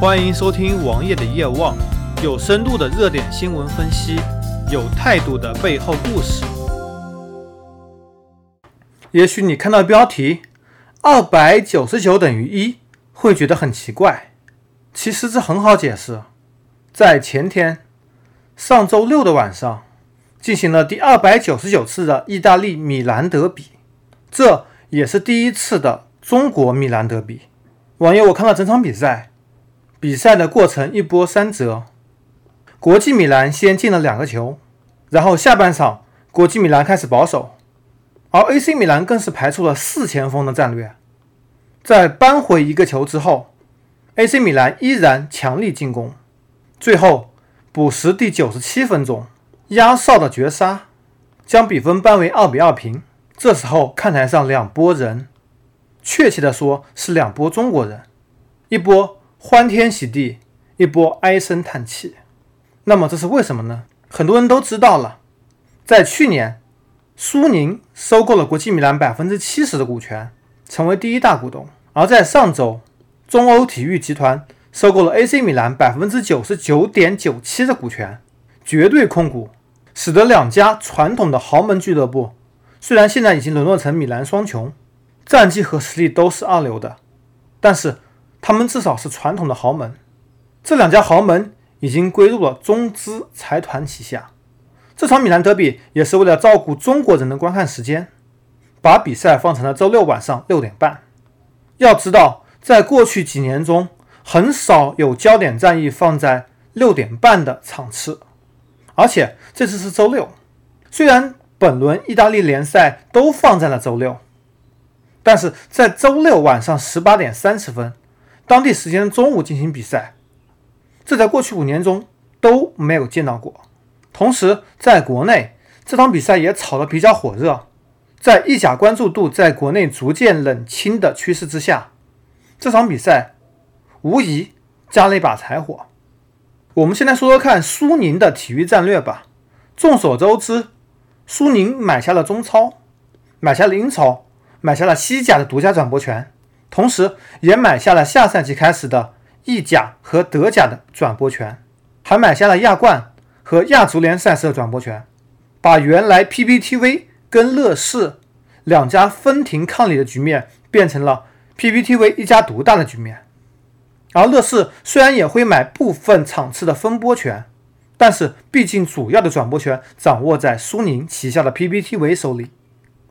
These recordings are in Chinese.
欢迎收听王爷的夜望，有深度的热点新闻分析，有态度的背后故事。也许你看到标题“二百九十九等于一”，会觉得很奇怪。其实这很好解释，在前天，上周六的晚上，进行了第二百九十九次的意大利米兰德比，这也是第一次的中国米兰德比。网友，我看了整场比赛。比赛的过程一波三折，国际米兰先进了两个球，然后下半场国际米兰开始保守，而 AC 米兰更是排出了四前锋的战略，在扳回一个球之后，AC 米兰依然强力进攻，最后补时第九十七分钟，压哨的绝杀将比分扳为二比二平。这时候看台上两波人，确切的说是两波中国人，一波。欢天喜地，一波唉声叹气。那么这是为什么呢？很多人都知道了，在去年，苏宁收购了国际米兰百分之七十的股权，成为第一大股东；而在上周，中欧体育集团收购了 AC 米兰百分之九十九点九七的股权，绝对控股，使得两家传统的豪门俱乐部，虽然现在已经沦落成米兰双雄，战绩和实力都是二流的，但是。他们至少是传统的豪门，这两家豪门已经归入了中资财团旗下。这场米兰德比也是为了照顾中国人的观看时间，把比赛放成了周六晚上六点半。要知道，在过去几年中，很少有焦点战役放在六点半的场次，而且这次是周六。虽然本轮意大利联赛都放在了周六，但是在周六晚上十八点三十分。当地时间中午进行比赛，这在过去五年中都没有见到过。同时，在国内这场比赛也炒得比较火热。在意甲关注度在国内逐渐冷清的趋势之下，这场比赛无疑加了一把柴火。我们先来说说看苏宁的体育战略吧。众所周知，苏宁买下了中超，买下了英超，买下了西甲的独家转播权。同时，也买下了下赛季开始的意甲和德甲的转播权，还买下了亚冠和亚足联赛事的转播权，把原来 PPTV 跟乐视两家分庭抗礼的局面变成了 PPTV 一家独大的局面。而乐视虽然也会买部分场次的分播权，但是毕竟主要的转播权掌握在苏宁旗下的 PPTV 手里。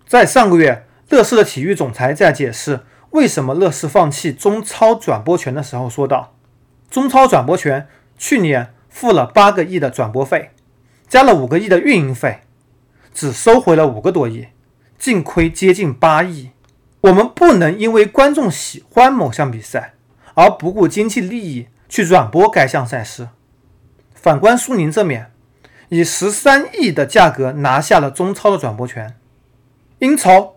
在上个月，乐视的体育总裁在解释。为什么乐视放弃中超转播权的时候说道：“中超转播权去年付了八个亿的转播费，加了五个亿的运营费，只收回了五个多亿，净亏接近八亿。我们不能因为观众喜欢某项比赛而不顾经济利益去转播该项赛事。反观苏宁这面，以十三亿的价格拿下了中超的转播权，英超。”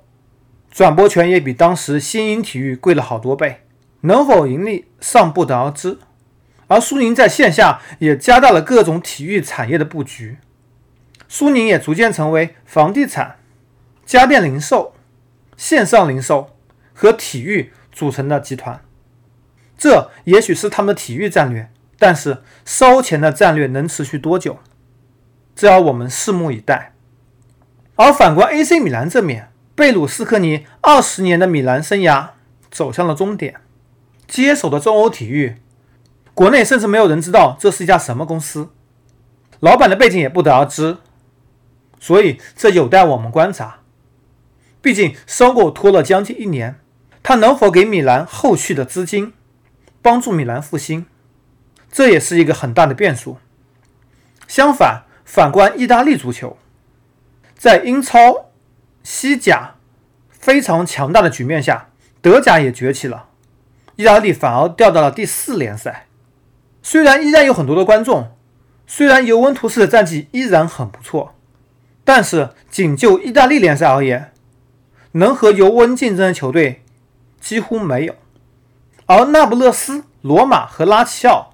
转播权也比当时新英体育贵了好多倍，能否盈利尚不得而知。而苏宁在线下也加大了各种体育产业的布局，苏宁也逐渐成为房地产、家电零售、线上零售和体育组成的集团。这也许是他们的体育战略，但是烧钱的战略能持续多久？这要我们拭目以待。而反观 AC 米兰这面。贝鲁斯科尼二十年的米兰生涯走向了终点，接手的中欧体育，国内甚至没有人知道这是一家什么公司，老板的背景也不得而知，所以这有待我们观察。毕竟收购拖了将近一年，他能否给米兰后续的资金，帮助米兰复兴，这也是一个很大的变数。相反，反观意大利足球，在英超。西甲非常强大的局面下，德甲也崛起了，意大利反而掉到了第四联赛。虽然依然有很多的观众，虽然尤文图斯的战绩依然很不错，但是仅就意大利联赛而言，能和尤文竞争的球队几乎没有。而那不勒斯、罗马和拉齐奥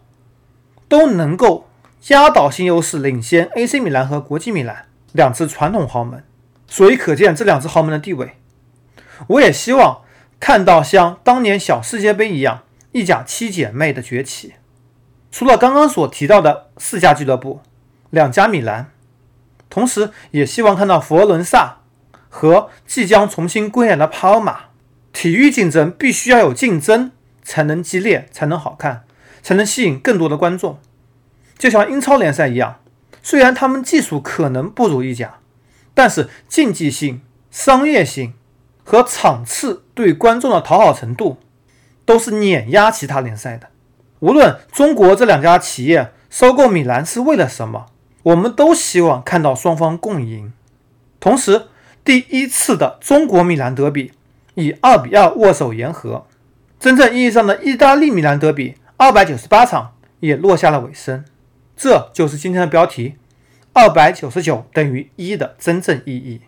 都能够压倒性优势领先 AC 米兰和国际米兰两支传统豪门。所以可见这两支豪门的地位。我也希望看到像当年小世界杯一样意甲七姐妹的崛起，除了刚刚所提到的四家俱乐部、两家米兰，同时也希望看到佛罗伦萨和即将重新归来的帕尔马。体育竞争必须要有竞争，才能激烈，才能好看，才能吸引更多的观众。就像英超联赛一样，虽然他们技术可能不如意甲，但是竞技性、商业性和场次对观众的讨好程度，都是碾压其他联赛的。无论中国这两家企业收购米兰是为了什么，我们都希望看到双方共赢。同时，第一次的中国米兰德比以二比二握手言和，真正意义上的意大利米兰德比二百九十八场也落下了尾声。这就是今天的标题：二百九十九等于一的真正意义。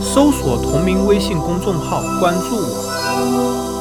搜索同名微信公众号，关注我。